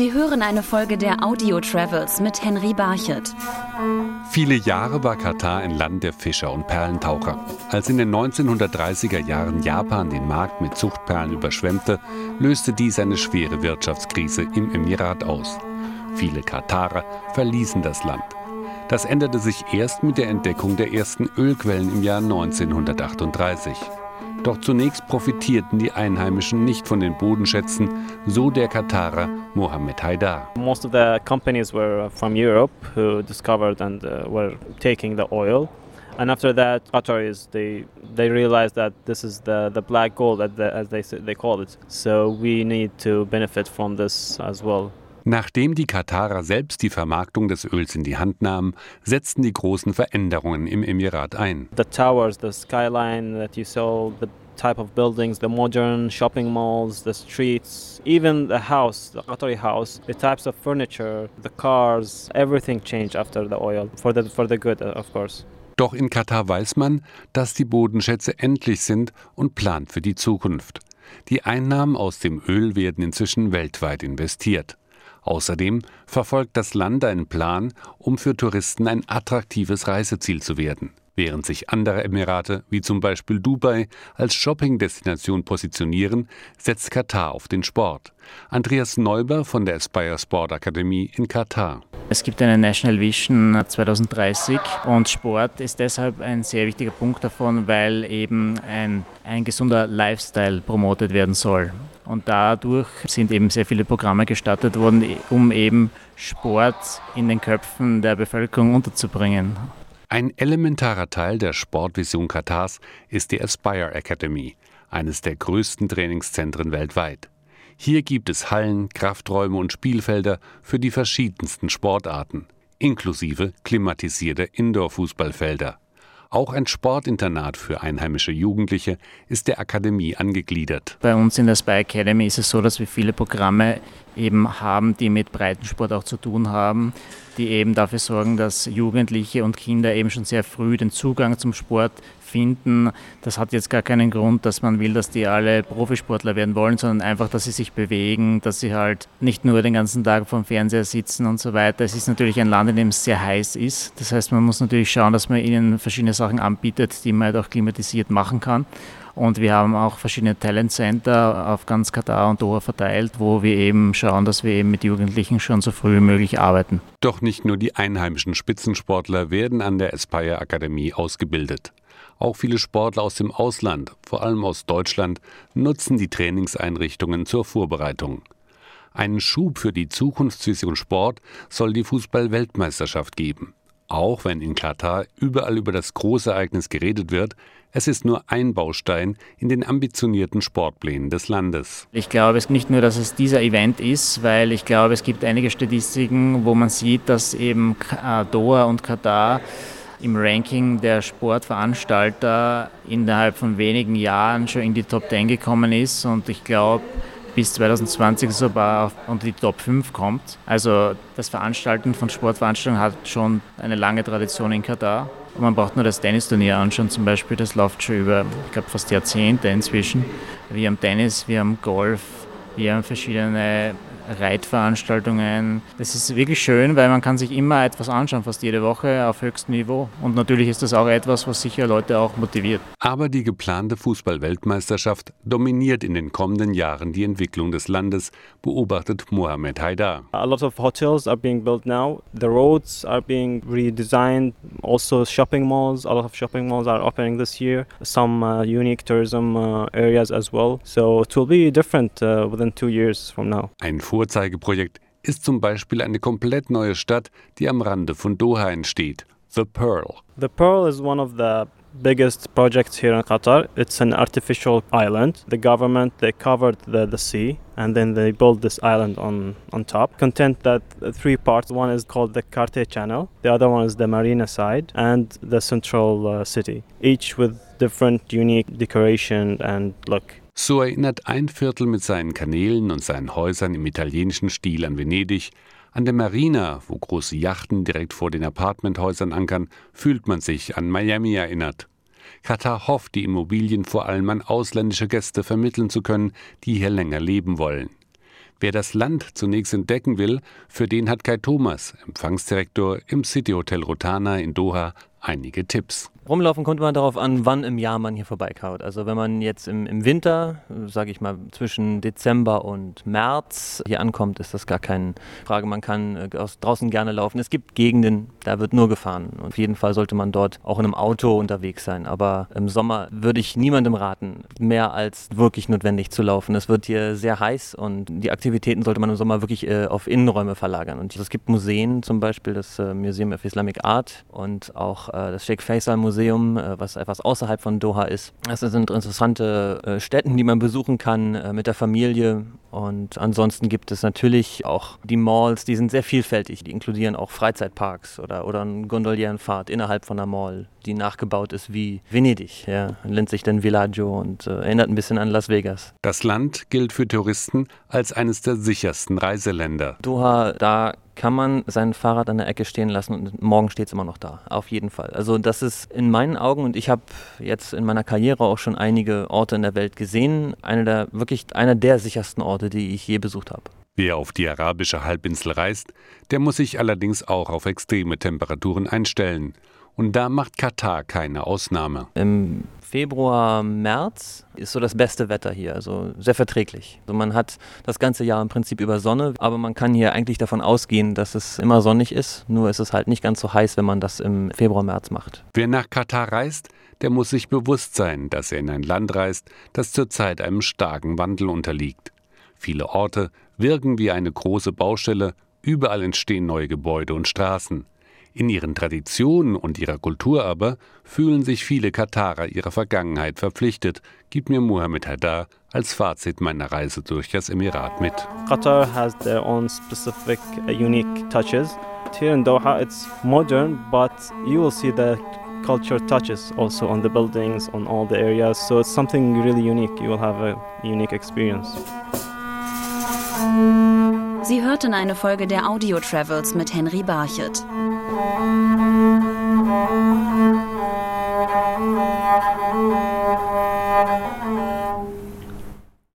Sie hören eine Folge der Audio Travels mit Henry Barchet. Viele Jahre war Katar ein Land der Fischer und Perlentaucher. Als in den 1930er Jahren Japan den Markt mit Zuchtperlen überschwemmte, löste dies eine schwere Wirtschaftskrise im Emirat aus. Viele Katarer verließen das Land. Das änderte sich erst mit der Entdeckung der ersten Ölquellen im Jahr 1938. Doch zunächst profitierten die Einheimischen nicht von den Bodenschätzen, so der Katarer Mohammed Haidar. Most of the companies were from Europe who discovered and uh, were taking the oil. And after that, Qataris they they realized that this is the, the black gold, as they they call it. So we need to benefit from this as well. Nachdem die Katarer selbst die Vermarktung des Öls in die Hand nahmen, setzten die großen Veränderungen im Emirat ein. The towers, the skyline that you saw, the type of buildings, the modern shopping malls, the streets, even the house, the Qatari house, the types of furniture, the cars, everything changed after the oil for the for the good, of course. Doch in Katar weiß man, dass die Bodenschätze endlich sind und plant für die Zukunft. Die Einnahmen aus dem Öl werden inzwischen weltweit investiert. Außerdem verfolgt das Land einen Plan, um für Touristen ein attraktives Reiseziel zu werden. Während sich andere Emirate, wie zum Beispiel Dubai, als Shopping-Destination positionieren, setzt Katar auf den Sport. Andreas Neuber von der Aspire Sport Akademie in Katar. Es gibt eine National Vision 2030 und Sport ist deshalb ein sehr wichtiger Punkt davon, weil eben ein, ein gesunder Lifestyle promotet werden soll. Und dadurch sind eben sehr viele Programme gestartet worden, um eben Sport in den Köpfen der Bevölkerung unterzubringen. Ein elementarer Teil der Sportvision Katars ist die Aspire Academy, eines der größten Trainingszentren weltweit. Hier gibt es Hallen, Krafträume und Spielfelder für die verschiedensten Sportarten, inklusive klimatisierte Indoor-Fußballfelder. Auch ein Sportinternat für einheimische Jugendliche ist der Akademie angegliedert. Bei uns in der Spy Academy ist es so, dass wir viele Programme eben haben, die mit Breitensport auch zu tun haben, die eben dafür sorgen, dass Jugendliche und Kinder eben schon sehr früh den Zugang zum Sport finden. Das hat jetzt gar keinen Grund, dass man will, dass die alle Profisportler werden wollen, sondern einfach, dass sie sich bewegen, dass sie halt nicht nur den ganzen Tag vom Fernseher sitzen und so weiter. Es ist natürlich ein Land, in dem es sehr heiß ist. Das heißt, man muss natürlich schauen, dass man ihnen verschiedene Sachen anbietet, die man halt auch klimatisiert machen kann. Und wir haben auch verschiedene Talent Center auf ganz Katar und Doha verteilt, wo wir eben schauen, dass wir eben mit Jugendlichen schon so früh wie möglich arbeiten. Doch nicht nur die einheimischen Spitzensportler werden an der Aspire Akademie ausgebildet. Auch viele Sportler aus dem Ausland, vor allem aus Deutschland, nutzen die Trainingseinrichtungen zur Vorbereitung. Einen Schub für die Zukunftsvision Sport soll die Fußball-Weltmeisterschaft geben. Auch wenn in Katar überall über das große Ereignis geredet wird, es ist nur ein Baustein in den ambitionierten Sportplänen des Landes. Ich glaube es nicht nur, dass es dieser Event ist, weil ich glaube, es gibt einige Statistiken, wo man sieht, dass eben Doha und Katar im Ranking der Sportveranstalter innerhalb von wenigen Jahren schon in die Top 10 gekommen ist und ich glaube bis 2020 sogar unter die Top 5 kommt. Also das Veranstalten von Sportveranstaltungen hat schon eine lange Tradition in Katar. Und man braucht nur das Tennisturnier anschauen zum Beispiel, das läuft schon über, ich glaube, fast Jahrzehnte inzwischen. Wir haben Tennis, wir haben Golf, wir haben verschiedene Reitveranstaltungen. Das ist wirklich schön, weil man kann sich immer etwas anschauen, fast jede Woche auf höchstem Niveau. Und natürlich ist das auch etwas, was sicher Leute auch motiviert. Aber die geplante Fußball-Weltmeisterschaft dominiert in den kommenden Jahren die Entwicklung des Landes, beobachtet Mohammed Haidar. A lot of hotels are being built now. The roads are being redesigned. Also shopping malls. A lot of shopping malls are opening this year. Some uh, unique tourism uh, areas as well. So it will be different uh, within two years from now. Ein Vorzeigeprojekt ist zum Beispiel eine komplett neue Stadt, die am Rande von Doha entsteht, The Pearl. The Pearl is one of the biggest projects here in Qatar. It's an artificial island. The government they covered the, the sea and then they built this island on on top. Content that three parts. One is called the Carte Channel. The other one is the marina side and the central uh, city. Each with different unique decoration and look. So erinnert ein Viertel mit seinen Kanälen und seinen Häusern im italienischen Stil an Venedig. An der Marina, wo große Yachten direkt vor den Apartmenthäusern ankern, fühlt man sich an Miami erinnert. Katar hofft, die Immobilien vor allem an ausländische Gäste vermitteln zu können, die hier länger leben wollen. Wer das Land zunächst entdecken will, für den hat Kai Thomas, Empfangsdirektor im City Hotel Rotana in Doha, einige Tipps. Rumlaufen kommt man darauf an, wann im Jahr man hier vorbeikaut. Also wenn man jetzt im, im Winter, sage ich mal zwischen Dezember und März hier ankommt, ist das gar keine Frage. Man kann äh, draußen gerne laufen. Es gibt Gegenden, da wird nur gefahren. Und auf jeden Fall sollte man dort auch in einem Auto unterwegs sein. Aber im Sommer würde ich niemandem raten, mehr als wirklich notwendig zu laufen. Es wird hier sehr heiß und die Aktivitäten sollte man im Sommer wirklich äh, auf Innenräume verlagern. Und es gibt Museen, zum Beispiel das äh, Museum of Islamic Art und auch äh, das Sheikh Faisal Museum Museum, äh, was etwas außerhalb von Doha ist. Das sind interessante äh, Städte, die man besuchen kann äh, mit der Familie. Und ansonsten gibt es natürlich auch die Malls, die sind sehr vielfältig. Die inkludieren auch Freizeitparks oder, oder eine Gondolierenfahrt innerhalb von einer Mall, die nachgebaut ist wie Venedig. Ja, nennt sich dann Villaggio und äh, erinnert ein bisschen an Las Vegas. Das Land gilt für Touristen als eines der sichersten Reiseländer. Doha, da kann man sein Fahrrad an der Ecke stehen lassen und morgen steht es immer noch da. Auf jeden Fall. Also das ist in meinen Augen und ich habe jetzt in meiner Karriere auch schon einige Orte in der Welt gesehen, einer der wirklich einer der sichersten Orte, die ich je besucht habe. Wer auf die arabische Halbinsel reist, der muss sich allerdings auch auf extreme Temperaturen einstellen. Und da macht Katar keine Ausnahme. Im Februar, März ist so das beste Wetter hier, also sehr verträglich. Also man hat das ganze Jahr im Prinzip über Sonne, aber man kann hier eigentlich davon ausgehen, dass es immer sonnig ist. Nur ist es halt nicht ganz so heiß, wenn man das im Februar, März macht. Wer nach Katar reist, der muss sich bewusst sein, dass er in ein Land reist, das zurzeit einem starken Wandel unterliegt. Viele Orte wirken wie eine große Baustelle, überall entstehen neue Gebäude und Straßen. In ihren Traditionen und ihrer Kultur aber fühlen sich viele Katarer ihrer Vergangenheit verpflichtet, gibt mir Mohammed Haddar als Fazit meiner Reise durch das Emirat mit. Qatar has their own specific uh, unique touches. Here in Doha it's modern, but you will see the culture touches also on the buildings, on all the areas. So it's something really unique. You will have a unique experience. Sie hörten eine Folge der Audio Travels mit Henry Thank you.